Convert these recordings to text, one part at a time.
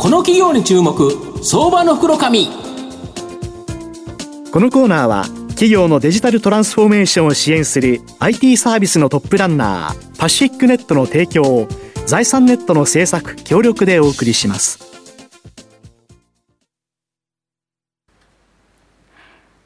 この企業に注目相場の袋紙。このコーナーは企業のデジタルトランスフォーメーションを支援する IT サービスのトップランナーパシフィックネットの提供を財産ネットの政策協力でお送りします。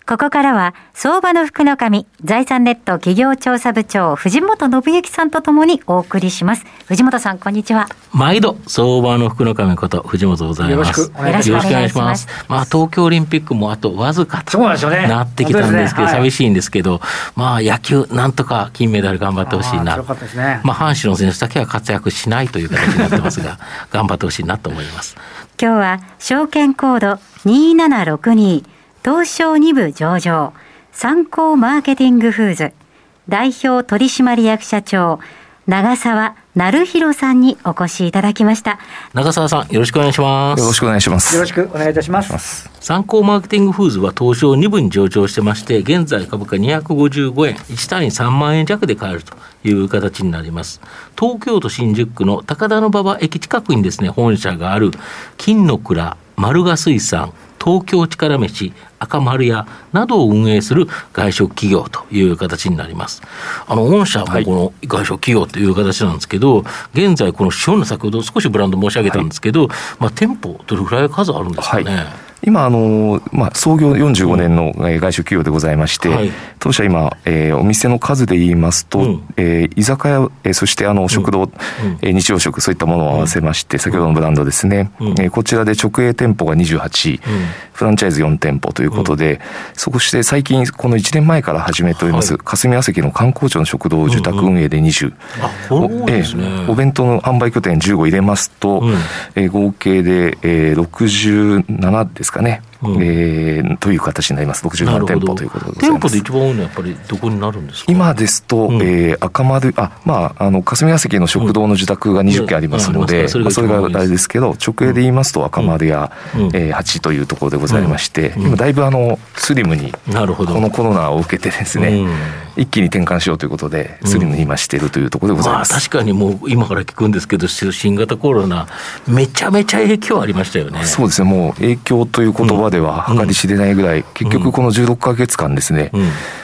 ここからは、相場の福の神、財産ネット企業調査部長、藤本信之さんとともにお送りします。藤本さん、こんにちは。毎度、相場の福の神こと、藤本でございます。よろしくお願いします。まあ、東京オリンピックもあとわずかとなってきたんですけど、寂しいんですけど、まあ、野球、なんとか金メダル頑張ってほしいな。まあ、阪神の選手だけは活躍しないという形になってますが、頑張ってほしいなと思います。今日は、証券コード2762、東証2部上場、参考マーケティングフーズ、代表取締役社長、長澤成弘さんにお越しいただきました。長澤さん、よろしくお願いします。よろしくお願いします。よろしくお願いいたします。参考マーケティングフーズは東証2部に上場してまして、現在株価255円、1単位3万円弱で買えるという形になります。東京都新宿区の高田馬場駅近くにですね、本社がある金の蔵丸賀水産東京力飯、赤丸屋などを運営する外食企業という形になります。あの、御社もこの外食企業という形なんですけど、はい、現在この塩の先ほど少しブランド申し上げたんですけど、はい、まあ店舗どれぐらい数あるんですかね？はい今あの、まあ、創業45年の外食企業でございまして、はい、当社今、えー、お店の数で言いますと、うん、えー、居酒屋、えー、そしてあの食堂、うん、えー、日曜食、そういったものを合わせまして、先ほどのブランドですね、うん、えー、こちらで直営店舗が28、うん、フランチャイズ4店舗ということで、そして最近、この1年前から始めております、はい、霞が関の観光庁の食堂受託運営で20、うんうん、おえー、お弁当の販売拠点15入れますと、うん、えー、合計で、えー、67ですかね。うん、えー、という形になります、67店舗ということでございます。店舗で一番多いのはやっぱりどこになるんですか？今ですと、うん、えー、赤丸、あまあ、あの霞が関の食堂の自宅が20軒ありますので、うん、それがあれですけど、直営で言いますと、赤丸や、うん、えー、8というところでございまして、今、だいぶあのスリムに、このコロナを受けてですね、一気に転換しようということで、スリムに今しているというところでございます、まあ、確かにもう、今から聞くんですけど、新型コロナ、めちゃめちゃ影響ありましたよね。そうですね。もう影響という言葉では計り知れないぐらい、結局この16か月間ですね、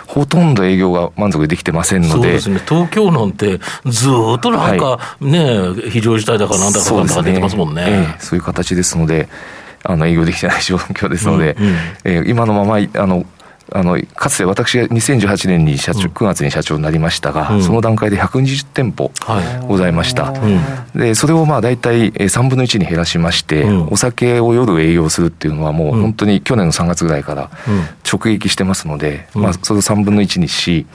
ほとんど営業が満足できてませんので。そうですね。東京なんて、ずっとなんかね、はい、非常事態だかなんだかなんだか出てますもんね。そう、ねえー、そういう形ですので、あの営業できてない状況ですので、うんうん、えー、今のままあのあのかつて私が2018年に社長、うん、9月に社長になりましたが、うん、その段階で120店舗ございました、はい、でそれをまあ大体3分の1に減らしまして、うん、お酒を夜営業するっていうのはもう本当に去年の3月ぐらいから直撃してますので、まあ、それを3分の1にし、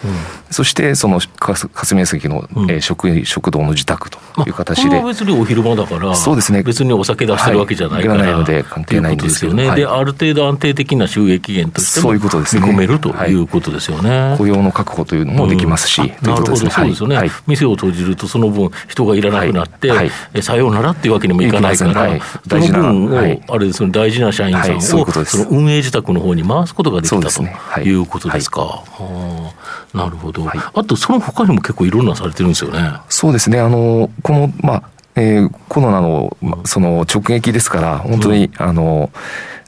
そしてその霞が関の、え食食堂の自宅という形で、まあ、別にお昼間だからそうですね。別にお酒出してるわけじゃないから、はい、ないので関係ないんですよね、はい、である程度安定的な収益源としてもそういうことですね込めるということですよね、はい、雇用の確保というのもできますし、うん、なるほど、そうですよね、はい、店を閉じると、その分、人がいらなくなって、はい、さようならっていうわけにもいかないから、その分を、あれですね、大事な社員さんを、その運営自宅の方に回すことができたとい。うことですか。なるほど、あとその他にも結構いろんなされてるんですよね。そうですね。あのこの、まあえー、コロナのその直撃ですから、本当に、うん、あの、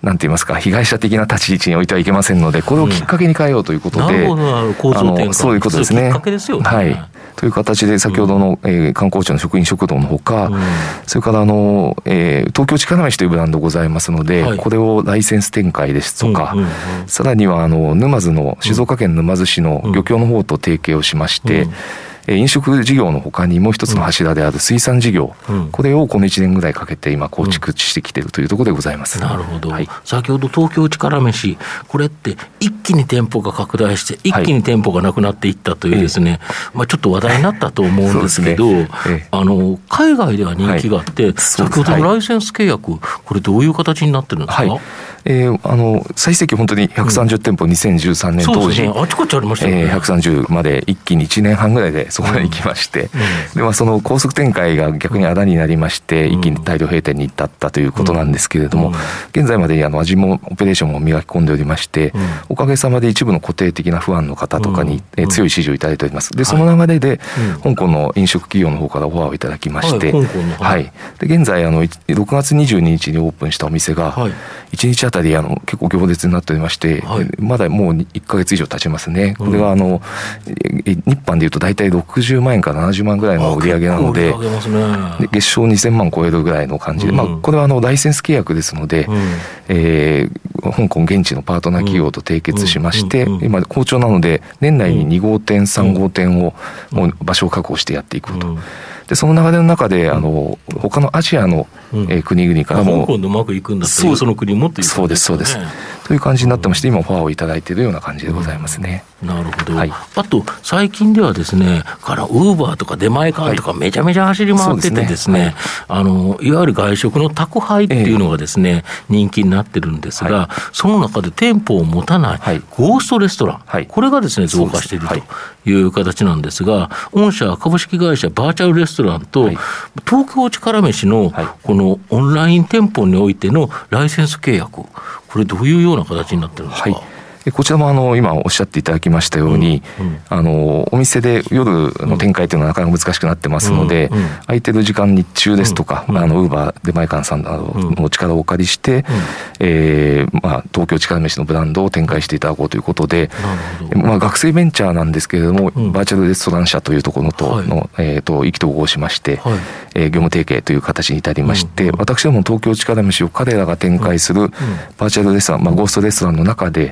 なんて言いますか、被害者的な立ち位置に置いてはいけませんので、これをきっかけに変えようということで、うん、なるほど、あのそういうことですね。はい。という形で、先ほどの、うん、えー、観光庁の職員食堂のほか、うん、それからあの、えー、東京力飯というブランドございますので、はい、これをライセンス展開ですとか、うんうんうん、さらにはあの沼津の、静岡県沼津市の漁協の方と提携をしまして、うん飲食事業のほかにもう一つの柱である水産事業、うん、これをこの1年ぐらいかけて今構築してきているというところでございます。なるほど、はい、先ほど東京力飯、これって一気に店舗が拡大して、一気に店舗がなくなっていったというですね、はい、まあ、ちょっと話題になったと思うんですけど、ね。えあの海外では人気があって、先ほどのライセンス契約、これどういう形になってるんですか、はいえー、あの最盛期本当に130店舗、うん、2013年当時、ね、あちこちありましたね、えー、130まで一気に1年半ぐらいでそこまで行きまして、うん、でまあ、その高速展開が逆にあだになりまして、一気に大量閉店に至ったということなんですけれども、現在まであの味もオペレーションも磨き込んでおりまして、おかげさまで一部の固定的な不安の方とかに、えー、強い支持をいただいております。でその流れで、香港の飲食企業の方からオファーをいただきまして、はい、はい、で現在あの6月22日にオープンしたお店が、1日あたりあの結構行列になっておりまして、はい、まだもう1か月以上経ちますね、これはあの、日販でいうと大体60万円から70万ぐらいの売り上げなので、ね、で月賞2000万超えるぐらいの感じで、うん、まあ、これはあのライセンス契約ですので、うん、えー、香港現地のパートナー企業と締結しまして、今、好調なので、年内に2号店、3号店を、もう場所を確保してやっていくと。でその流れの中で、あの他のアジアの、え国々からも、香港でうまくいくんだったら、その国もっていう、ね、そうです、そうです。という感じになってまして、今、ファーをいただいているような感じでございますね。なるほど、はい、あと最近ではですね、からウーバーとか出前館とか、めちゃめちゃ走り回っててですね、あのいわゆる外食の宅配っていうのがですね、えー、人気になってるんですが、はい、その中で店舗を持たない、ゴーストレストラン、これがですね増加しているという形なんですが、御社株式会社バーチャルレストランと、東京力飯のこののオンライン店舗においてのライセンス契約、これ、どういうような形になってるんですか？こちらもあの今おっしゃっていただきましたように、うんうん、あのお店で夜の展開というのはなかなか難しくなってますので、うんうん、空いてる時間日中ですとか、うん、あのウーバー出前館さんなどの力をお借りして、うん、えー、まあ、東京力飯のブランドを展開していただこうということで、まあ、学生ベンチャーなんですけれども、バーチャルレストラン社というところとの、はい、えーと、意気投合しまして、はい、えー、業務提携という形に至りまして、私ども東京力飯を彼らが展開するバーチャルレストラン、まあ、ゴーストレストランの中で、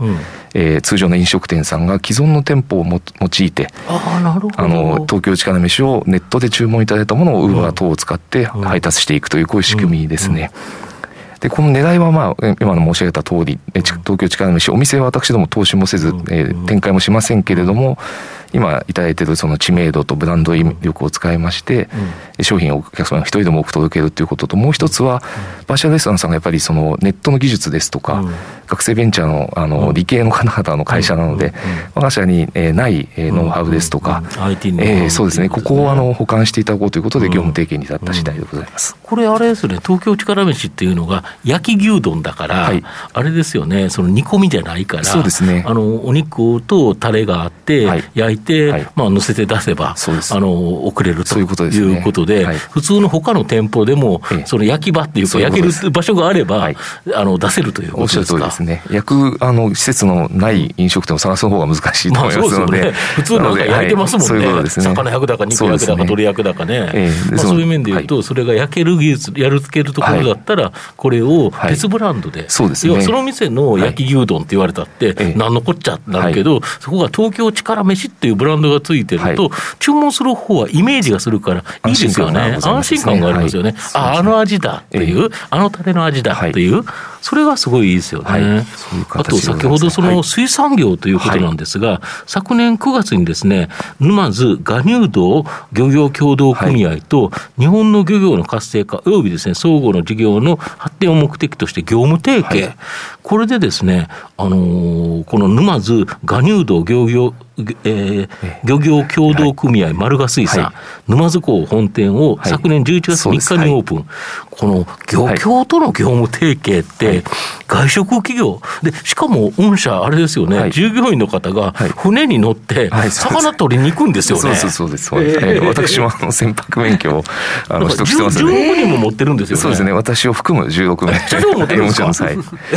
えー、通常の飲食店さんが既存の店舗をも用いてあなるほど。あの東京力飯をネットで注文いただいたものをウーバー等を使って配達していくというこういう仕組みですね。でこの狙いは、まあ、今の申し上げた通り、東京力飯、お店は私ども投資もせず、えー、展開もしませんけれども、今いただいているその知名度とブランド力を使いまして、うん、商品をお客様が一人でも多く届けるということと、もう一つは、バーチャルレストランさんがやっぱりそのネットの技術ですとか、うん、学生ベンチャーのあの理系の方々の会社なので、我が社に、えない、えノウハウですとか、えそうですね、ここをあの保管していただこうということで、業務提携に至った次第でございます。これ、あれですね、東京力飯っていうのが、焼き牛丼だから、はい、あれですよね、その煮込みじゃないから、そうですね、あのお肉とタレがあって、はい、焼いて、はい、まあ、乗せて出せば、あの送れるということで、普通の他の店舗でも、その焼き場っていうか、焼ける場所があれば、あの出せるということですか？ですね。焼くあの施設のない飲食店を探す方が難しいと思いますので、普通なんか焼いてますもんね。そういうことですね。魚焼くだか肉焼くだか鶏焼くだかね。そういう面で言うと、それが焼ける技術、やるつけるところだったら、これを別ブランドで、そうですね。その店の焼き牛丼って言われたって、何のこっちゃなるけど、そこが東京力飯っていうブランドがついてると、注文する方はイメージがするからいいですよね。安心感がありますよね。あ、あの味だっていう、あのタレの味だっていう、それがすごいいいですよね。あと先ほどその水産業ということなんですが、昨年9月にですね、沼津ガ乳道漁業協同組合と日本の漁業の活性化およびですね、相互の事業の発展を目的として業務提携、これでですね、あのこの沼津ガ乳道漁業えー、漁業協同組合、丸賀水産、はい、沼津港本店を昨年11月3日にオープン、はい、この漁協との業務提携って、外食企業、でしかも御社、あれですよね、従業員の方が船に乗って、魚取りに行くんですよね。そうそうそうです、えー、私もあの船舶免許をあの取得してますね。16人も持ってるんですよね。そうですね、私を含む16名。社長持ってるんですか？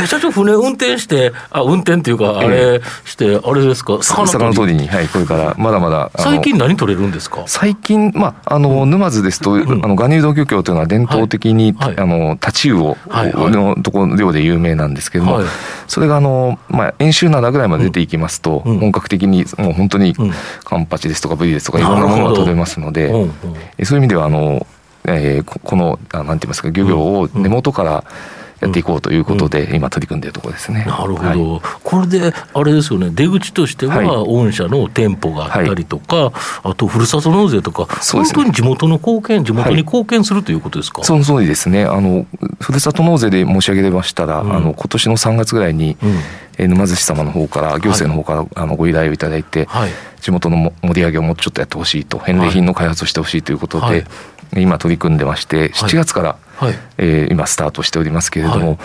社長、船運転して、あ運転っていうか、あれして、あれですか、魚取り。に、はい、これからまだまだ最近何取れるんですか？最近、まあ、あの沼津ですと、うん、あのガニュード漁協というのは伝統的に、はい、あのタチウオのところ量で有名なんですけども、はい、それがあの、まあ、演習灘ぐらいまで出ていきますと、うん、本格的にもう本当にカンパチですとかブリですとかいろんなものが取れますので、うん、そういう意味ではあの、えー、このあなんて言いますか漁業を根元から、やっていこうということで、今取り組んでいるところですね。なるほど、これであれですよね、出口としては、御社の店舗があったりとか、あとふるさと納税とか、本当に地元の貢献、地元に貢献するということですか、その通りですね。あの、ふるさと納税で申し上げましたら、うん、あの今年の3月ぐらいに、うん。え沼津市様の方から、行政の方から、あのご依頼をいただいて、はい、地元の盛り上げをもうちょっとやってほしいと、返礼品の開発をしてほしいということで、はい、今、取り組んでまして、7月から、はい、えー、今、スタートしておりますけれども、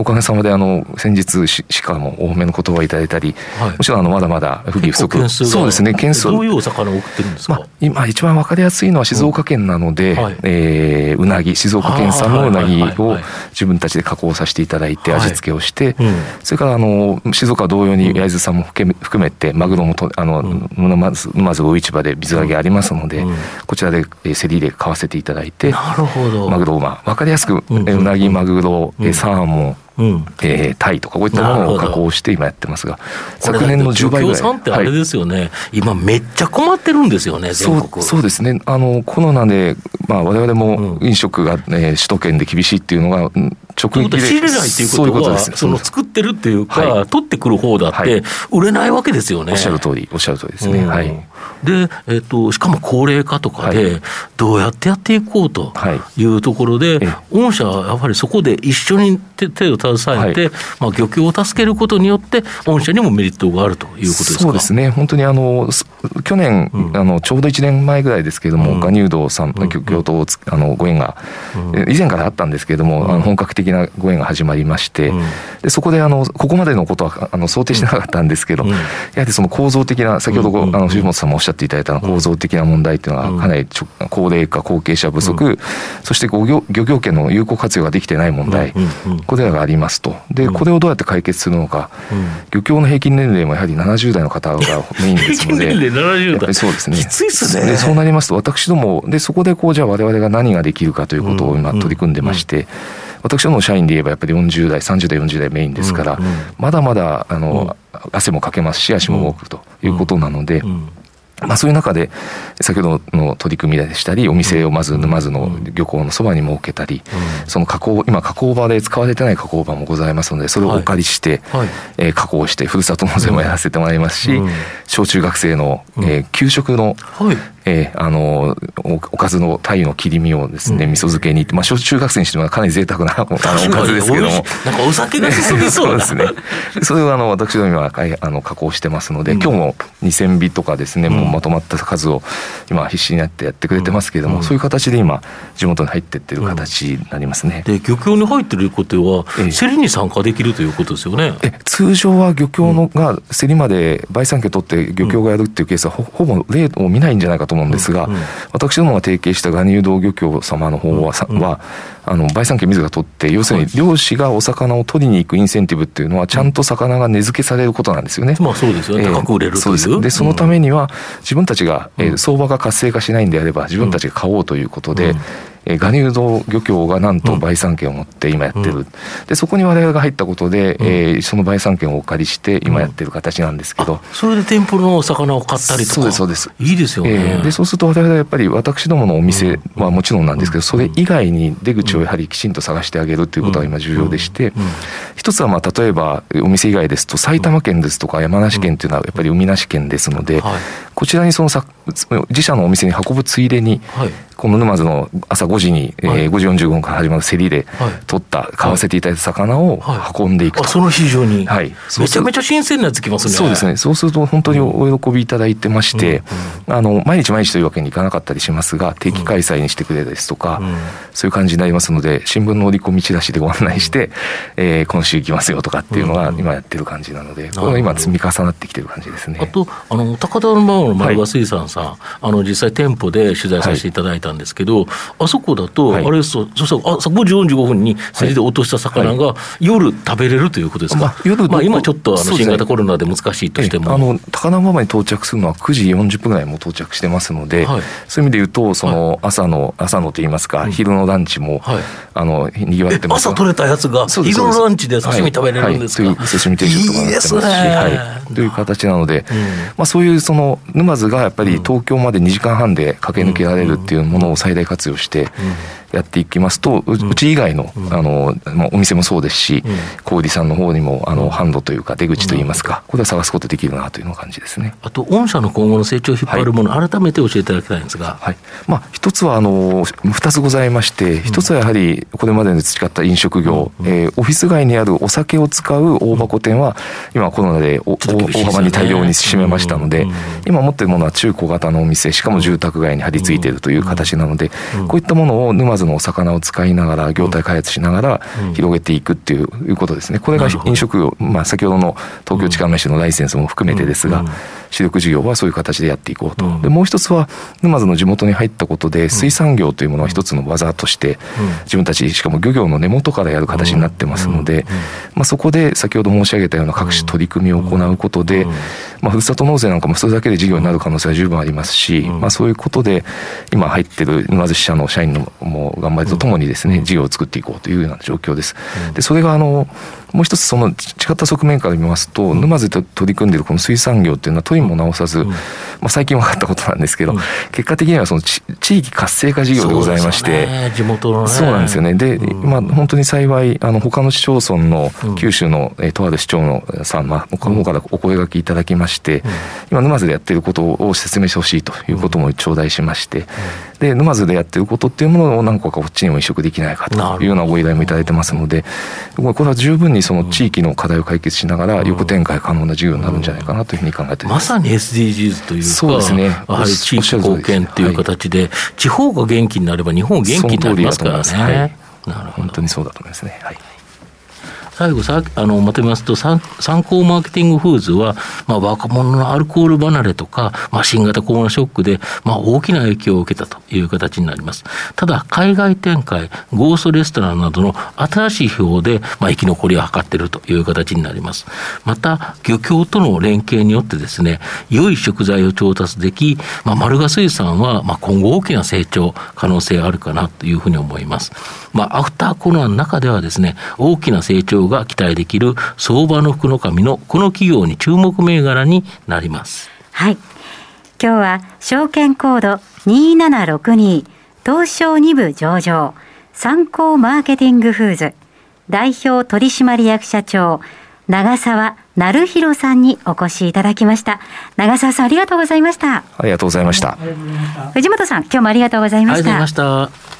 おかげさまであの先日ししかも多めの言葉をいただいたり、はい、もちろんあのまだまだ不義不足。そうですね件数。どういうお魚を送ってるんですか、まあ、今一番わかりやすいのは静岡県なので、うん。はい、えー、うなぎ静岡県産のうなぎを自分たちで加工させていただいて味付けをして、はいうん、それからあの静岡同様に焼津さんも含めてマグロもとあの、うん、沼津沼津魚市場で水揚げありますので、うん、こちらで競りで買わせていただいてなるほど。マグロをまあ分かりやすく、うなぎマグロ、サーモンうん、えー、タイとかこういったものを加工して今やってますが昨年の10倍ぐらい。さんってあれですよね、はい、今めっちゃ困ってるんですよねそうそうですね。あのコロナで、まあ、我々も飲食が、ね、首都圏で厳しいっていうのが直撃で仕入れないっていうことはその作ってるっていうか、はい、取ってくる方だって、売れないわけですよね、おっしゃる通りおっしゃる通りですね、はいで、えっと、しかも高齢化とかで、どうやってやっていこうとい。うところで、御社はやっぱりそこで一緒に手を携えて、まあ、漁協を助けることによって、御社にもメリットがあるということですか？そうですね、本当にあの去年、うん、あの、ちょうど1年前ぐらいですけれども、ガニュードさん、漁協とあのご縁が、以前からあったんですけれども、あの本格的なご縁が始まりまして、でそこであのここまでのことはあの想定してなかったんですけど、やはりその構造的な、先ほどあの藤本さんもおっしゃっていただいた構造的な問題っていうのは、かなり高齢化、後継者不足、そして漁業漁業権の有効活用ができてない問題、これらがありますと、でこれをどうやって解決するのか、漁協の平均年齢もやはり70代の方がメインですので、そうですね、きついっすね。でそうなりますと、私ども、でそこでこうじゃあ、われわれが何ができるかということを今、取り組んでまして。私どもの社員で言えばやっぱり40代30代40代メインですから、まだまだあの、汗もかけますし足も動くということなので、まあ、そういう中で先ほどの取り組みでしたりお店をまず沼津の漁港のそばに設けたり、その加工今加工場で使われてない加工場もございますのでそれをお借りして、はい。えー、加工してふるさと納税もやらせてもらいますし、小中学生の、えー、給食の、はいえー、あのおかずの鯛の切り身をですね、うん、味噌漬けにまあ小中学生にしてもかなり贅沢な あのおかずですけども。なんかお酒が進み そうですね。それをあの私ども今あの加工してますので、うん、今日も2000尾とかですね、もうまとまった数を今必死になってやってくれてますけれども、そういう形で今地元に入ってってる形になりますね、で漁協に入ってることは競りに参加できるということですよね。え通常は漁協のが競りまで売産権取って漁協がやるっていうケースはほほぼ例を見ないんじゃないかと思うんですが、うんうん、私どもが提携したガニュー道漁協様の方は,、はあの売産権自ら取って要するに漁師がお魚を取りに行くインセンティブっていうのはちゃんと魚が値付けされることなんですよね。まあそうですよね、高く売れるそうです。でそのためには自分たちが、えー、相場が活性化しないんであれば自分たちが買おうということで、えー、ガニュード漁協がなんと売産権を持って今やってる、うん、でそこに我々が入ったことで、うん、えー、その売産権をお借りして今やってる形なんですけど、うん、それで店舗のお魚を買ったりとか。そうですそうです。いいですよね、えー、でそうすると我々はやっぱり私どものお店はもちろんなんですけど、それ以外に出口をやはりきちんと探してあげるということが今重要でして、一つはまあ例えばお店以外ですと埼玉県ですとか山梨県っていうのはやっぱり海なし県ですので、こちらにそのさ自社のお店に運ぶついでに、この沼津の朝5時に、はい、えー、5時45分から始まる競りで取った、買わせていただいた魚を運んでいくと、はい、その非常に、はい、めちゃめちゃ新鮮なやつきますね。そうですね。そうすると本当にお喜びいただいてまして、うんうん、あの毎日毎日というわけにいかなかったりしますが定期開催にしてくれですとか、うん、そういう感じになりますので新聞の折り込みチラシでご案内して、うん、えー、今週行きますよとかっていうのが今やってる感じなので、これが今積み重なってきてる感じですね。あとあの高田馬場の丸和水産さん、はい、あの実際店舗で取材させていただいたんですけど、はいあそこだと、あれですと、そしたら朝5時45分に競りで落とした魚が、夜食べれるということですか、まあ、夜まあ、今ちょっとあの新型コロナで難しいとしても。あの高輪馬場に到着するのは9時40分ぐらいも到着してますので、そういう意味で言うと、その朝の、朝のといいますか、昼のランチも、あのにぎわってます朝取れたやつが、昼のランチで刺身食べれるんですか、はい、刺身定食とかいいですね、はい。という形なので、まあ、そういうその沼津がやっぱり東京まで2時間半で駆け抜けられるっていうものを最大活用してやっていきますと、うち以外のあの、まあ、お店もそうですし、小売さんの方にもあの販路というか出口といいますか、これは探すことできるなというの感じですね。あと御社の今後の成長を引っ張るもの、はい、改めて教えていただきたいんですが、はい。まあ、一つはあの二つございまして、一つはやはりこれまでに培った飲食業、うん、えー、オフィス街にあるお酒を使う大箱店は、今コロナで大幅に大量に占めましたので、今持っているものは中小型のお店、しかも住宅街に張り付いているという形なので、こういったものを沼津のお魚を使いながら、業態開発しながら広げていくっていうことですね。これが飲食業、まあ、先ほどの東京地下飯のライセンスも含めてですが、主力事業はそういう形でやっていこうと。でもう一つは、沼津の地元に入ったことで、水産業というものは一つの技として、自分たち、しかも漁業の根元からやる形になってますので、まあ、そこで先ほど申し上げたような各種取り組みを行うことで、まあ、ふるさと納税なんかもそれだけで事業になる可能性は十分ありますし、まあ、そういうことで、今入ってる沼津支社の社員のも頑張りとともにですね、事業を作っていこうというような状況です。で、それがあの、もう一つその違った側面から見ますと、沼津で取り組んでいるこの水産業っていうのは取りも直さず、まあ、最近分かったことなんですけど、結果的にはその地域活性化事業でございまして、ね、地元の、ね、そうなんですよね。で、まあ本当に幸い、あの他の市町村の九州の、えとある市長のさん、まあ、この方からお声がけいただきまして、今沼津でやっていることを説明してほしいということも頂戴しまして、で、沼津でやってることっていうものを何個かこっちにも移植できないかというようなご依頼もいただいてますので、これは十分にその地域の課題を解決しながら、横展開可能な事業になるんじゃないかなというふうに考えてままさに SDGs というか、そうですね。やはり地域貢献っていう形で、はい、地方が元気になれば日本元気になりますからね。はい、なるほど。本当にそうだと思いますね。はい。最後さあのまとめますと参考マーケティングフーズは、まあ、若者のアルコール離れとか、まあ、新型コロナショックで、まあ、大きな影響を受けたという形になります。ただ海外展開ゴーストレストランなどの新しい表で、まあ、生き残りを図っているという形になります。また漁協との連携によってですね良い食材を調達でき、まあ、丸賀水産は、まあ、今後大きな成長可能性あるかなというふうに思います。まあ、アフターコロナの中ではですね大きな成長が期待できる相場の福の神のこの企業に注目銘柄になります。はい。今日は証券コード2762東証2部上場参考マーケティングフーズ代表取締役社長長澤成弘さんにお越しいただきました。長澤さんありがとうございました。ありがとうございました。藤本さん今日もありがとうございました。ありがとうございました。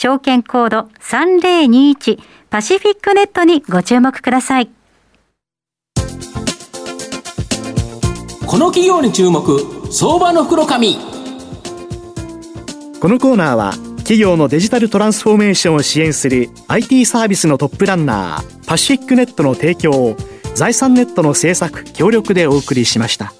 証券コード3021パシフィックネットにご注目ください。この企業に注目、相場の袋紙。このコーナーは、企業のデジタルトランスフォーメーションを支援する IT サービスのトップランナー、パシフィックネットの提供を、財産ネットの制作、協力でお送りしました。